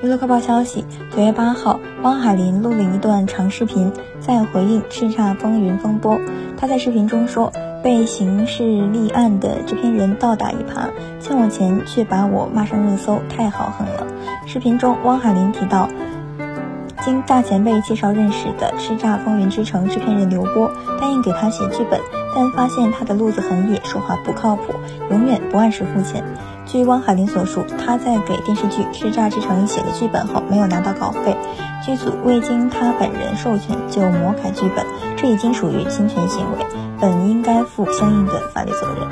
娱乐快报消息：九月八号，汪海林录了一段长视频，在回应《叱咤风云》风波。他在视频中说：“被刑事立案的制片人倒打一耙，欠我钱却把我骂上热搜，太豪横了。”视频中，汪海林提到，经大前辈介绍认识的《叱咤风云之城》制片人刘波，答应给他写剧本，但发现他的路子很野，说话不靠谱，永远不按时付钱。据汪海林所述，他在给电视剧《叱咤之城》写的剧本后，没有拿到稿费，剧组未经他本人授权就魔改剧本，这已经属于侵权行为，本应该负相应的法律责任。